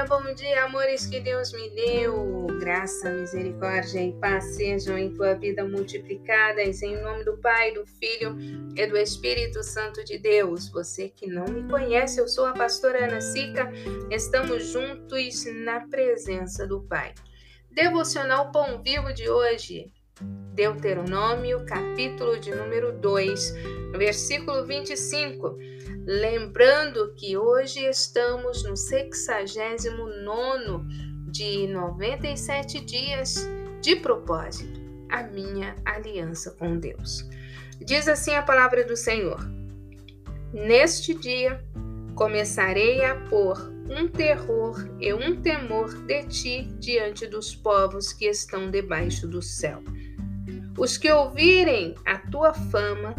dia, bom dia, amores que Deus me deu. Graça, misericórdia e paz sejam em tua vida multiplicadas, em nome do Pai, do Filho e do Espírito Santo de Deus. Você que não me conhece, eu sou a pastora Ana Sica, estamos juntos na presença do Pai. Devocional Pão Vivo de hoje, Deuteronômio, capítulo de número 2, versículo 25. Lembrando que hoje estamos no 69 de 97 dias de propósito, a minha aliança com Deus. Diz assim a palavra do Senhor: Neste dia começarei a pôr um terror e um temor de ti diante dos povos que estão debaixo do céu. Os que ouvirem a tua fama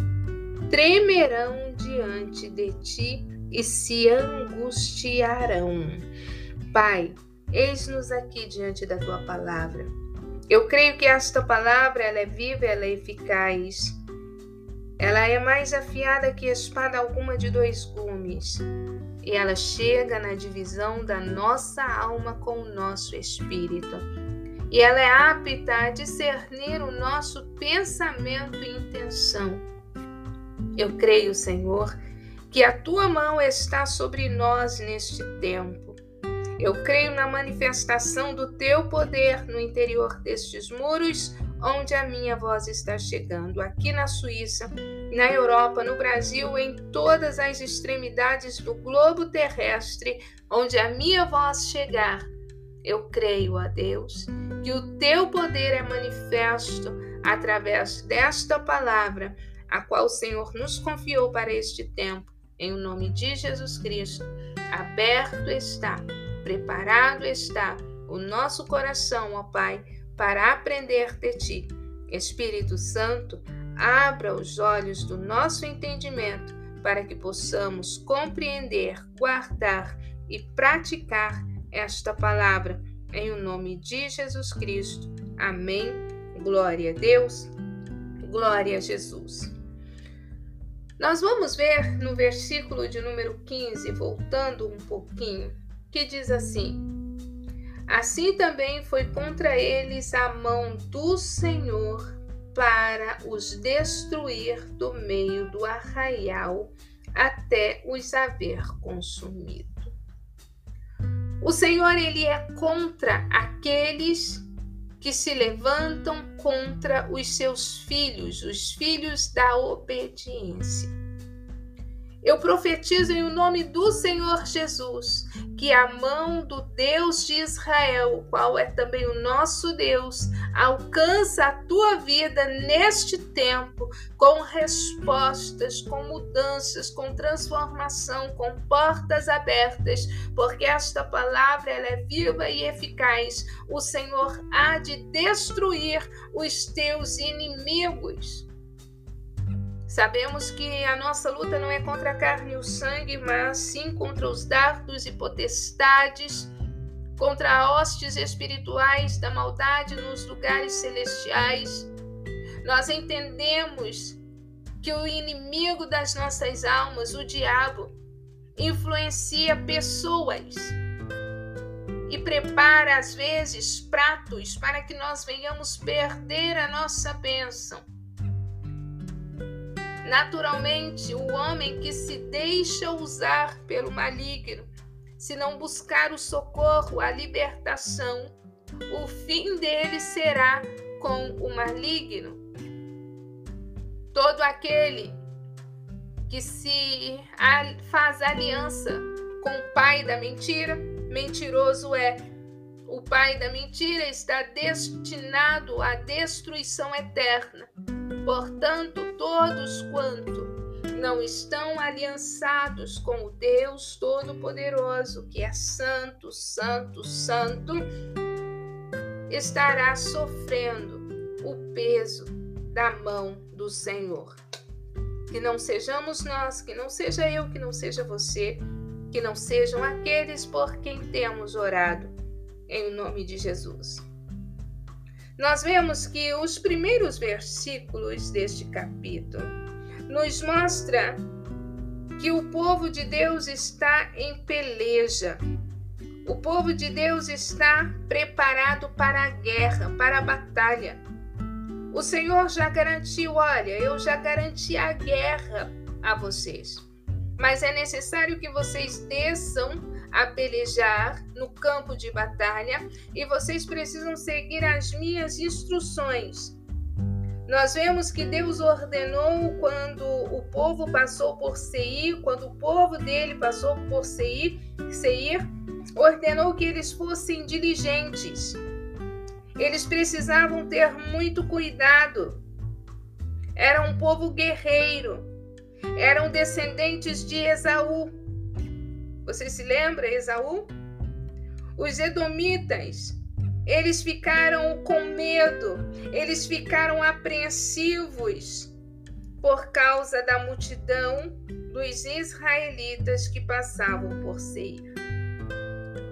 tremerão diante de ti e se angustiarão. Pai, eis-nos aqui diante da tua palavra. Eu creio que esta palavra ela é viva, ela é eficaz. Ela é mais afiada que espada alguma de dois gumes. E ela chega na divisão da nossa alma com o nosso espírito. E ela é apta a discernir o nosso pensamento e intenção eu creio, Senhor, que a tua mão está sobre nós neste tempo. Eu creio na manifestação do teu poder no interior destes muros, onde a minha voz está chegando, aqui na Suíça, na Europa, no Brasil, em todas as extremidades do globo terrestre, onde a minha voz chegar. Eu creio a Deus que o teu poder é manifesto através desta palavra a qual o Senhor nos confiou para este tempo, em o nome de Jesus Cristo. Aberto está, preparado está o nosso coração, ó Pai, para aprender de Ti. Espírito Santo, abra os olhos do nosso entendimento para que possamos compreender, guardar e praticar esta palavra. Em o nome de Jesus Cristo. Amém. Glória a Deus. Glória a Jesus. Nós vamos ver no versículo de número 15, voltando um pouquinho, que diz assim: Assim também foi contra eles a mão do Senhor para os destruir do meio do arraial até os haver consumido. O Senhor ele é contra aqueles que se levantam contra os seus filhos, os filhos da obediência. Eu profetizo em o nome do Senhor Jesus que a mão do Deus de Israel, o qual é também o nosso Deus, alcança a tua vida neste tempo com respostas, com mudanças, com transformação, com portas abertas, porque esta palavra ela é viva e eficaz. O Senhor há de destruir os teus inimigos. Sabemos que a nossa luta não é contra a carne e o sangue, mas sim contra os dardos e potestades, contra hostes espirituais da maldade nos lugares celestiais. Nós entendemos que o inimigo das nossas almas, o diabo, influencia pessoas e prepara às vezes pratos para que nós venhamos perder a nossa bênção. Naturalmente, o homem que se deixa usar pelo maligno, se não buscar o socorro, a libertação, o fim dele será com o maligno. Todo aquele que se faz aliança com o pai da mentira, mentiroso é. O pai da mentira está destinado à destruição eterna. Portanto, todos quanto não estão aliançados com o Deus Todo-Poderoso, que é santo, santo, santo, estará sofrendo o peso da mão do Senhor. Que não sejamos nós, que não seja eu, que não seja você, que não sejam aqueles por quem temos orado, em nome de Jesus nós vemos que os primeiros versículos deste capítulo nos mostra que o povo de Deus está em peleja. O povo de Deus está preparado para a guerra, para a batalha. O Senhor já garantiu, olha, eu já garanti a guerra a vocês. Mas é necessário que vocês desçam a pelejar no campo de batalha e vocês precisam seguir as minhas instruções. Nós vemos que Deus ordenou quando o povo passou por Seir, quando o povo dele passou por Seir, Seir ordenou que eles fossem diligentes. Eles precisavam ter muito cuidado. Era um povo guerreiro. Eram descendentes de Esaú. Você se lembra, Esaú? Os edomitas, eles ficaram com medo, eles ficaram apreensivos por causa da multidão dos israelitas que passavam por Seir.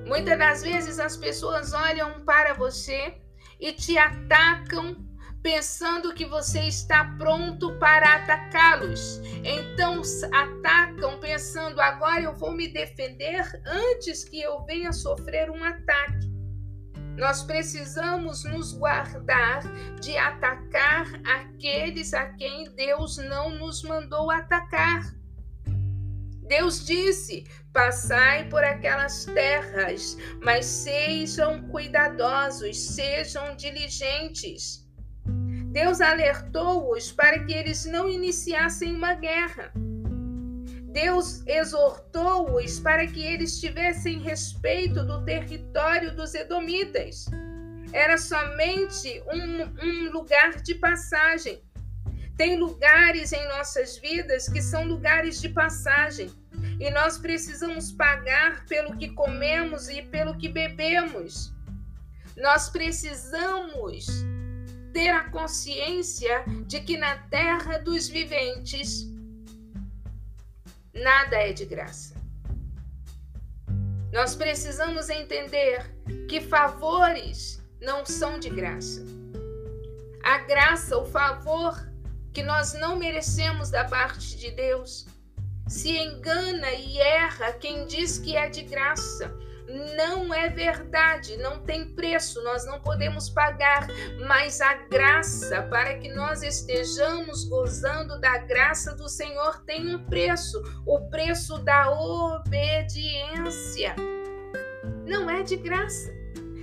Muitas das vezes as pessoas olham para você e te atacam pensando que você está pronto para atacá-los. Então atacam pensando agora eu vou me defender antes que eu venha sofrer um ataque. Nós precisamos nos guardar de atacar aqueles a quem Deus não nos mandou atacar. Deus disse: Passai por aquelas terras, mas sejam cuidadosos, sejam diligentes. Deus alertou-os para que eles não iniciassem uma guerra. Deus exortou-os para que eles tivessem respeito do território dos Edomitas. Era somente um, um lugar de passagem. Tem lugares em nossas vidas que são lugares de passagem e nós precisamos pagar pelo que comemos e pelo que bebemos. Nós precisamos ter a consciência de que na terra dos viventes nada é de graça. Nós precisamos entender que favores não são de graça. A graça, o favor que nós não merecemos da parte de Deus, se engana e erra quem diz que é de graça não é verdade, não tem preço, nós não podemos pagar, mas a graça, para que nós estejamos gozando da graça do Senhor, tem um preço o preço da obediência. Não é de graça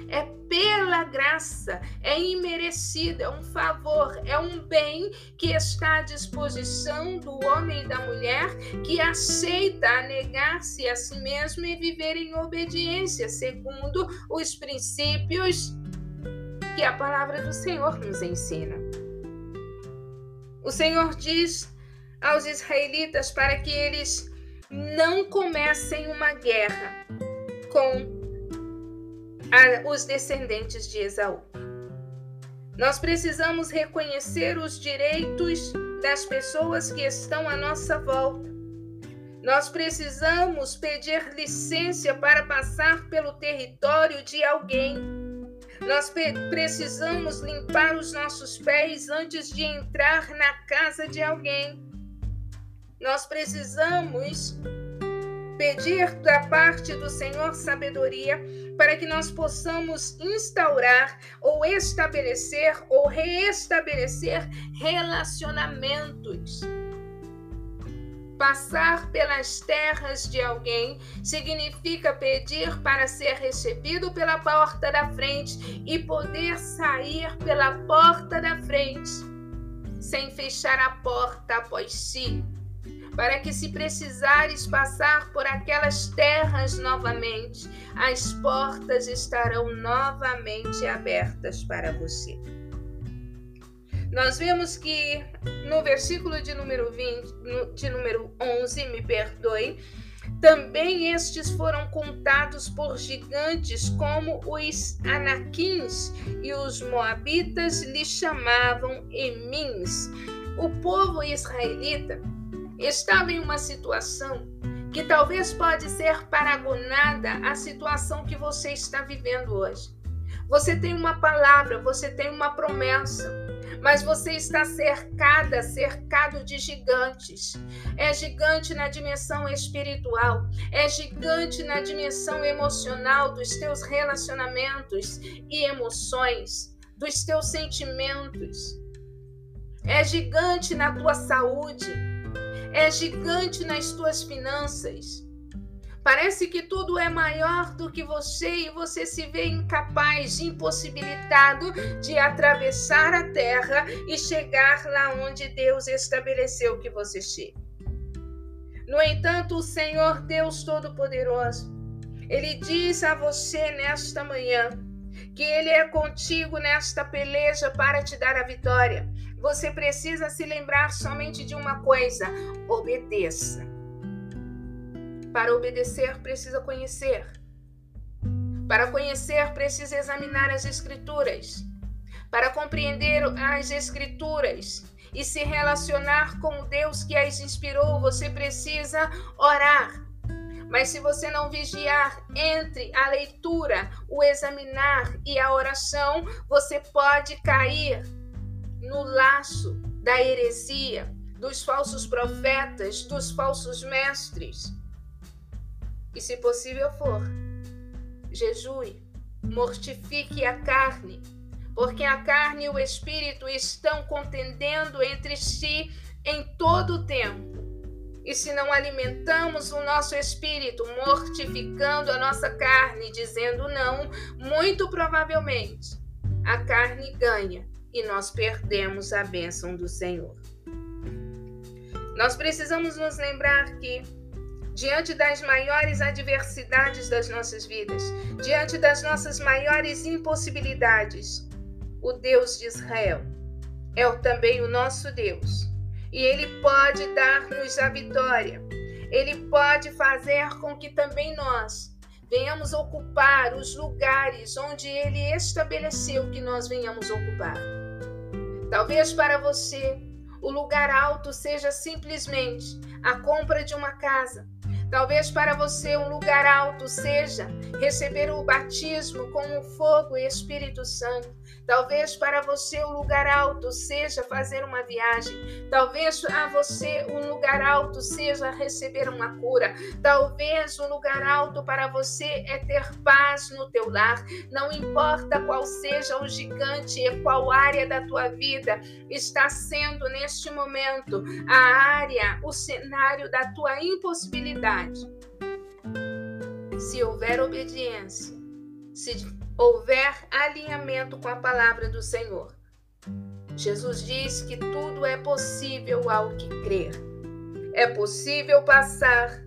é pela graça, é imerecido, é um favor, é um bem que está à disposição do homem e da mulher que aceita negar-se a si mesmo e viver em obediência, segundo os princípios que a palavra do Senhor nos ensina. O Senhor diz aos israelitas para que eles não comecem uma guerra com os descendentes de Esaú. Nós precisamos reconhecer os direitos das pessoas que estão à nossa volta. Nós precisamos pedir licença para passar pelo território de alguém. Nós precisamos limpar os nossos pés antes de entrar na casa de alguém. Nós precisamos pedir da parte do Senhor sabedoria para que nós possamos instaurar ou estabelecer ou reestabelecer relacionamentos. Passar pelas terras de alguém significa pedir para ser recebido pela porta da frente e poder sair pela porta da frente, sem fechar a porta após si para que, se precisares passar por aquelas terras novamente, as portas estarão novamente abertas para você. Nós vemos que no versículo de número 20, de número 11, me perdoe, também estes foram contados por gigantes como os anaquins e os moabitas lhe chamavam emins. O povo israelita estava em uma situação que talvez pode ser paragonada à situação que você está vivendo hoje. Você tem uma palavra, você tem uma promessa, mas você está cercada, cercado de gigantes. É gigante na dimensão espiritual, é gigante na dimensão emocional dos teus relacionamentos e emoções, dos teus sentimentos. É gigante na tua saúde, é gigante nas tuas finanças. Parece que tudo é maior do que você e você se vê incapaz, impossibilitado de atravessar a terra e chegar lá onde Deus estabeleceu que você chegue. No entanto, o Senhor Deus Todo-Poderoso, Ele diz a você nesta manhã que Ele é contigo nesta peleja para te dar a vitória. Você precisa se lembrar somente de uma coisa: obedeça. Para obedecer, precisa conhecer. Para conhecer, precisa examinar as Escrituras. Para compreender as Escrituras e se relacionar com o Deus que as inspirou, você precisa orar. Mas se você não vigiar entre a leitura, o examinar e a oração, você pode cair no laço da heresia, dos falsos profetas, dos falsos mestres. E se possível for, jejue, mortifique a carne, porque a carne e o espírito estão contendendo entre si em todo o tempo. E se não alimentamos o nosso espírito, mortificando a nossa carne, dizendo não, muito provavelmente a carne ganha e nós perdemos a bênção do Senhor. Nós precisamos nos lembrar que diante das maiores adversidades das nossas vidas, diante das nossas maiores impossibilidades, o Deus de Israel é também o nosso Deus. E ele pode dar-nos a vitória. Ele pode fazer com que também nós venhamos ocupar os lugares onde ele estabeleceu que nós venhamos ocupar. Talvez para você o lugar alto seja simplesmente a compra de uma casa, Talvez para você um lugar alto seja receber o batismo com o fogo e Espírito Santo. Talvez para você o lugar alto seja fazer uma viagem. Talvez a você um lugar alto seja receber uma cura. Talvez um lugar alto para você é ter paz no teu lar. Não importa qual seja o gigante e qual área da tua vida está sendo neste momento a área, o cenário da tua impossibilidade. Se houver obediência, se houver alinhamento com a palavra do Senhor. Jesus diz que tudo é possível ao que crer. É possível passar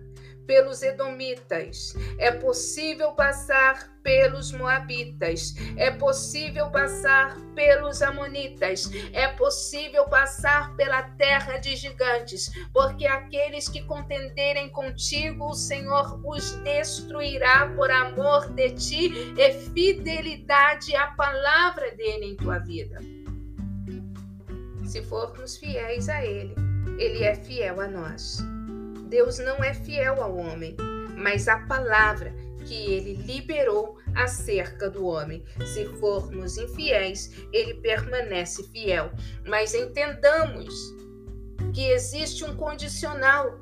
pelos Edomitas, é possível passar pelos Moabitas, é possível passar pelos Amonitas, é possível passar pela terra de gigantes, porque aqueles que contenderem contigo, o Senhor os destruirá por amor de ti e fidelidade à palavra dele em tua vida. Se formos fiéis a ele, ele é fiel a nós. Deus não é fiel ao homem, mas à palavra que ele liberou acerca do homem. Se formos infiéis, ele permanece fiel. Mas entendamos que existe um condicional.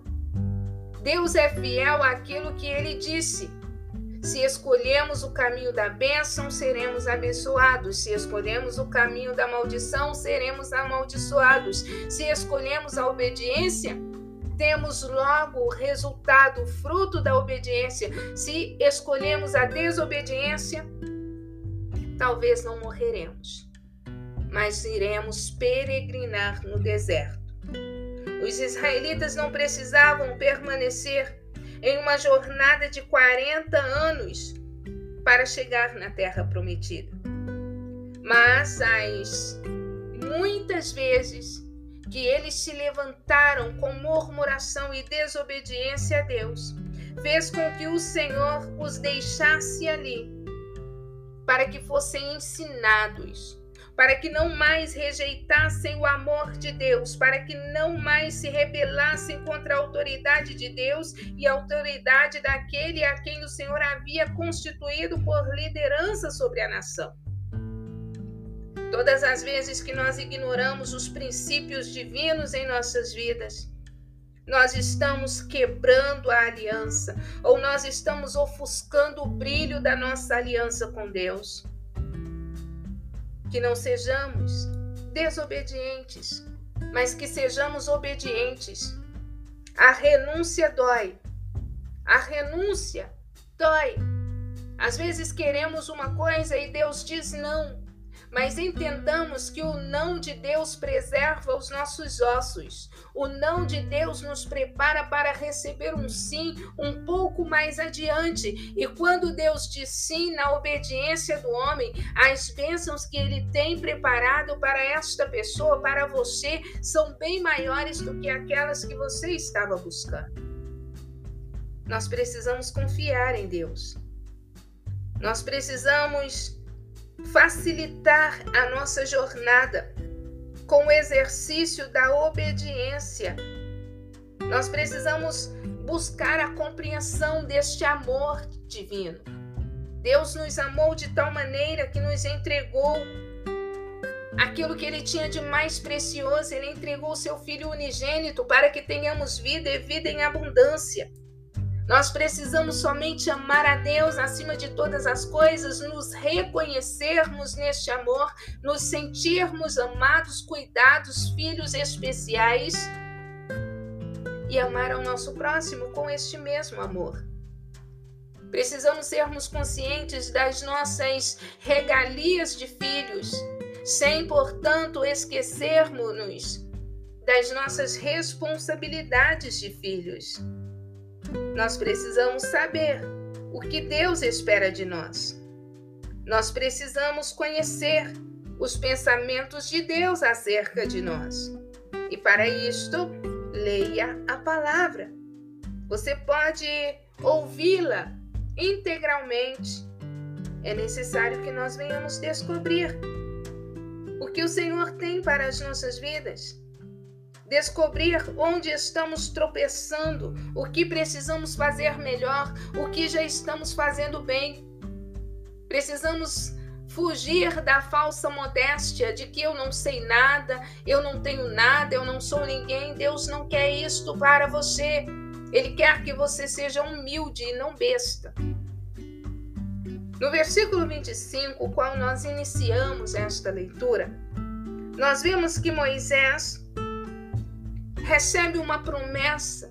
Deus é fiel àquilo que ele disse. Se escolhemos o caminho da bênção, seremos abençoados. Se escolhemos o caminho da maldição, seremos amaldiçoados. Se escolhemos a obediência, temos logo o resultado, o fruto da obediência. Se escolhemos a desobediência, talvez não morreremos, mas iremos peregrinar no deserto. Os israelitas não precisavam permanecer em uma jornada de 40 anos para chegar na terra prometida. Mas as muitas vezes que eles se levantaram com murmuração e desobediência a Deus, fez com que o Senhor os deixasse ali, para que fossem ensinados, para que não mais rejeitassem o amor de Deus, para que não mais se rebelassem contra a autoridade de Deus e a autoridade daquele a quem o Senhor havia constituído por liderança sobre a nação. Todas as vezes que nós ignoramos os princípios divinos em nossas vidas, nós estamos quebrando a aliança ou nós estamos ofuscando o brilho da nossa aliança com Deus. Que não sejamos desobedientes, mas que sejamos obedientes. A renúncia dói. A renúncia dói. Às vezes queremos uma coisa e Deus diz não mas entendamos que o não de Deus preserva os nossos ossos. O não de Deus nos prepara para receber um sim um pouco mais adiante. E quando Deus diz sim na obediência do homem, as bênçãos que ele tem preparado para esta pessoa, para você, são bem maiores do que aquelas que você estava buscando. Nós precisamos confiar em Deus. Nós precisamos facilitar a nossa jornada com o exercício da obediência. Nós precisamos buscar a compreensão deste amor divino. Deus nos amou de tal maneira que nos entregou aquilo que ele tinha de mais precioso, ele entregou o seu filho unigênito para que tenhamos vida e vida em abundância. Nós precisamos somente amar a Deus acima de todas as coisas, nos reconhecermos neste amor, nos sentirmos amados, cuidados, filhos especiais e amar ao nosso próximo com este mesmo amor. Precisamos sermos conscientes das nossas regalias de filhos, sem, portanto, esquecermos-nos das nossas responsabilidades de filhos. Nós precisamos saber o que Deus espera de nós. Nós precisamos conhecer os pensamentos de Deus acerca de nós. E para isto, leia a palavra. Você pode ouvi-la integralmente. É necessário que nós venhamos descobrir o que o Senhor tem para as nossas vidas descobrir onde estamos tropeçando, o que precisamos fazer melhor, o que já estamos fazendo bem. Precisamos fugir da falsa modéstia de que eu não sei nada, eu não tenho nada, eu não sou ninguém. Deus não quer isto para você. Ele quer que você seja humilde e não besta. No versículo 25, o qual nós iniciamos esta leitura, nós vimos que Moisés recebe uma promessa,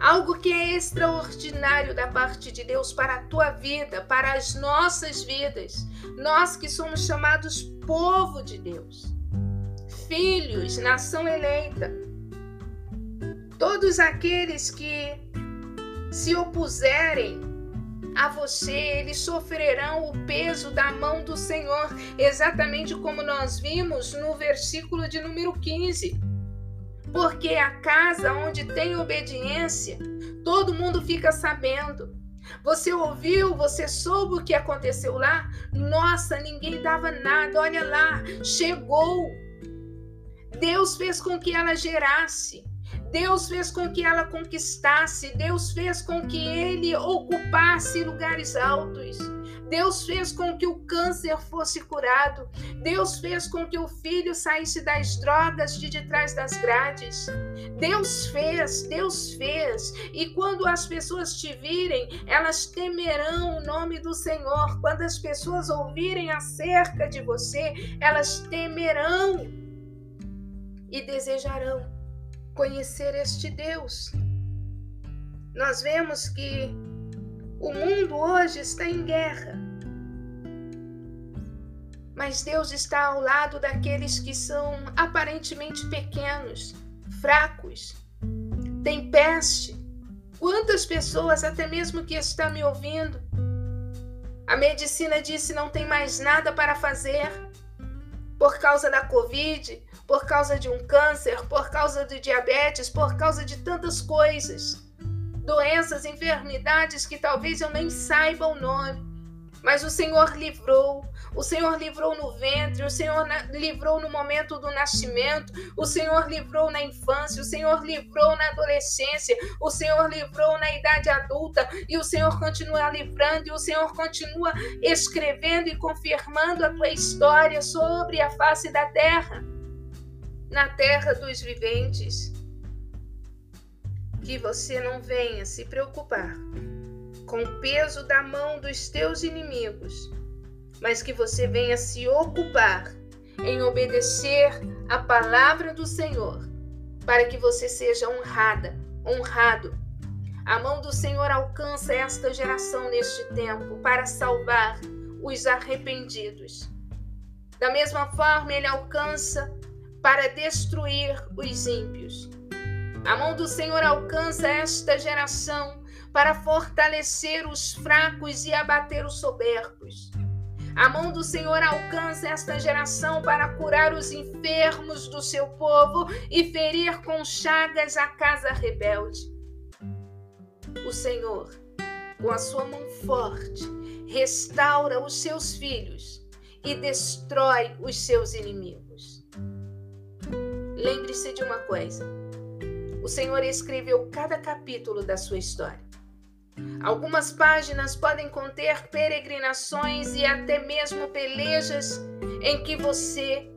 algo que é extraordinário da parte de Deus para a tua vida, para as nossas vidas. Nós que somos chamados povo de Deus, filhos, nação eleita. Todos aqueles que se opuserem a você, eles sofrerão o peso da mão do Senhor, exatamente como nós vimos no versículo de número 15 porque a casa onde tem obediência, todo mundo fica sabendo. Você ouviu, você soube o que aconteceu lá? Nossa, ninguém dava nada, olha lá, chegou. Deus fez com que ela gerasse. Deus fez com que ela conquistasse, Deus fez com que ele ocupasse lugares altos. Deus fez com que o câncer fosse curado. Deus fez com que o filho saísse das drogas de detrás das grades. Deus fez, Deus fez. E quando as pessoas te virem, elas temerão o nome do Senhor. Quando as pessoas ouvirem acerca de você, elas temerão e desejarão conhecer este Deus. Nós vemos que o mundo hoje está em guerra. Mas Deus está ao lado daqueles que são aparentemente pequenos, fracos, tem peste. Quantas pessoas, até mesmo que está me ouvindo, a medicina disse não tem mais nada para fazer por causa da Covid, por causa de um câncer, por causa do diabetes, por causa de tantas coisas. Doenças, enfermidades que talvez eu nem saiba o nome. Mas o Senhor livrou, O Senhor livrou no ventre, o Senhor livrou no momento do nascimento, o Senhor livrou na infância, o Senhor livrou na adolescência, o Senhor livrou na idade adulta e o Senhor continua livrando e o Senhor continua escrevendo e confirmando a tua história sobre a face da terra, na terra dos viventes. Que você não venha se preocupar com o peso da mão dos teus inimigos mas que você venha se ocupar em obedecer a palavra do Senhor, para que você seja honrada, honrado. A mão do Senhor alcança esta geração neste tempo para salvar os arrependidos. Da mesma forma, ele alcança para destruir os ímpios. A mão do Senhor alcança esta geração para fortalecer os fracos e abater os soberbos. A mão do Senhor alcança esta geração para curar os enfermos do seu povo e ferir com chagas a casa rebelde. O Senhor, com a sua mão forte, restaura os seus filhos e destrói os seus inimigos. Lembre-se de uma coisa: o Senhor escreveu cada capítulo da sua história. Algumas páginas podem conter peregrinações e até mesmo pelejas em que você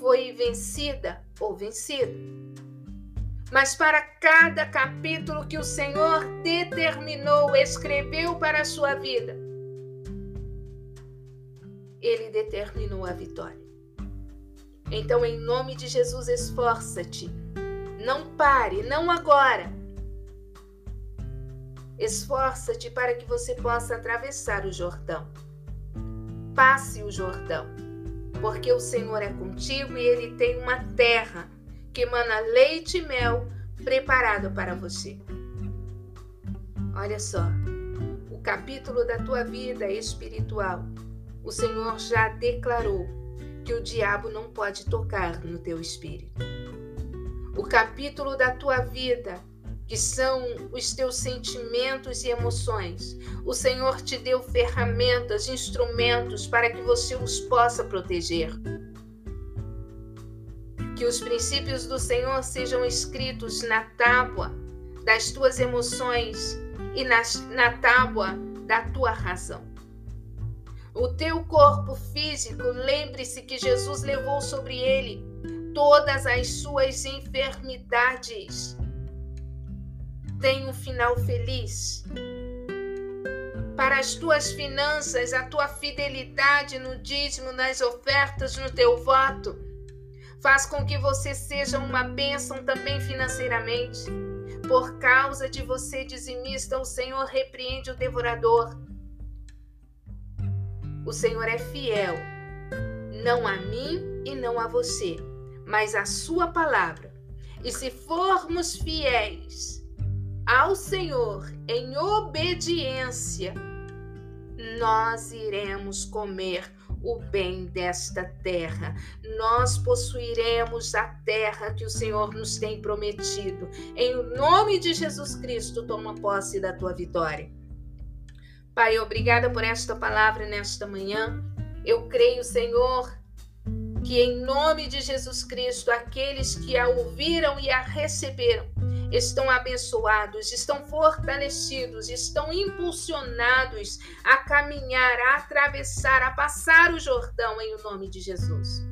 foi vencida ou vencido. Mas para cada capítulo que o Senhor determinou, escreveu para a sua vida, Ele determinou a vitória. Então, em nome de Jesus, esforça-te. Não pare, não agora Esforça-te para que você possa atravessar o Jordão. Passe o Jordão, porque o Senhor é contigo e ele tem uma terra que emana leite e mel preparado para você. Olha só, o capítulo da tua vida espiritual, o Senhor já declarou que o diabo não pode tocar no teu espírito. O capítulo da tua vida que são os teus sentimentos e emoções. O Senhor te deu ferramentas, instrumentos para que você os possa proteger. Que os princípios do Senhor sejam escritos na tábua das tuas emoções e na, na tábua da tua razão. O teu corpo físico, lembre-se que Jesus levou sobre ele todas as suas enfermidades tem um final feliz. Para as tuas finanças, a tua fidelidade no dízimo, nas ofertas, no teu voto, faz com que você seja uma bênção também financeiramente. Por causa de você, dizimista, o Senhor repreende o devorador. O Senhor é fiel, não a mim e não a você, mas a Sua palavra. E se formos fiéis, ao Senhor em obediência, nós iremos comer o bem desta terra. Nós possuiremos a terra que o Senhor nos tem prometido. Em nome de Jesus Cristo, toma posse da tua vitória. Pai, obrigada por esta palavra nesta manhã. Eu creio, Senhor, que em nome de Jesus Cristo, aqueles que a ouviram e a receberam, estão abençoados, estão fortalecidos, estão impulsionados a caminhar, a atravessar, a passar o Jordão em nome de Jesus.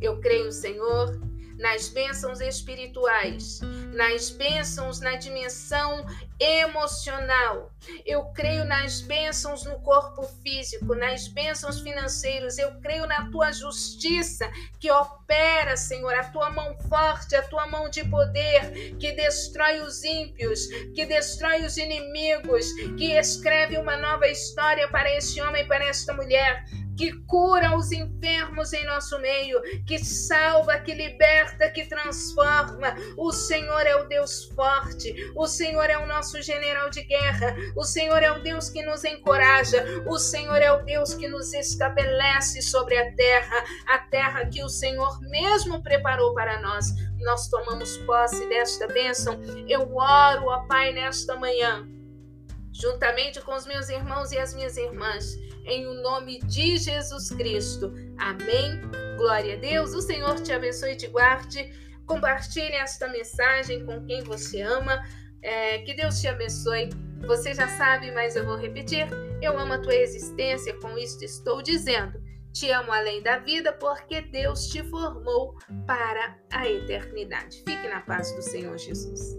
Eu creio, Senhor, nas bênçãos espirituais, nas bênçãos na dimensão emocional. Eu creio nas bênçãos no corpo físico, nas bênçãos financeiras. Eu creio na tua justiça que opera, Senhor, a tua mão forte, a tua mão de poder que destrói os ímpios, que destrói os inimigos, que escreve uma nova história para este homem, para esta mulher que cura os enfermos em nosso meio, que salva, que liberta, que transforma. O Senhor é o Deus forte, o Senhor é o nosso general de guerra, o Senhor é o Deus que nos encoraja, o Senhor é o Deus que nos estabelece sobre a terra, a terra que o Senhor mesmo preparou para nós. Nós tomamos posse desta bênção. Eu oro, ó Pai, nesta manhã juntamente com os meus irmãos e as minhas irmãs, em o nome de Jesus Cristo. Amém. Glória a Deus. O Senhor te abençoe e te guarde. Compartilhe esta mensagem com quem você ama. É, que Deus te abençoe. Você já sabe, mas eu vou repetir. Eu amo a tua existência, com isto estou dizendo. Te amo além da vida, porque Deus te formou para a eternidade. Fique na paz do Senhor Jesus.